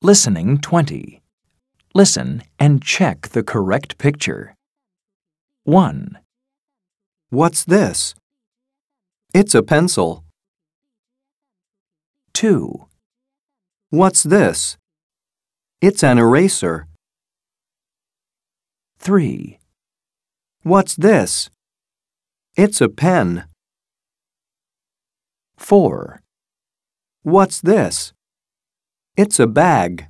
Listening 20. Listen and check the correct picture. 1, What's this? It's a pencil. 2, What's this? It's an eraser. 3, What's this? It's a pen. 4, What's this? It's a bag.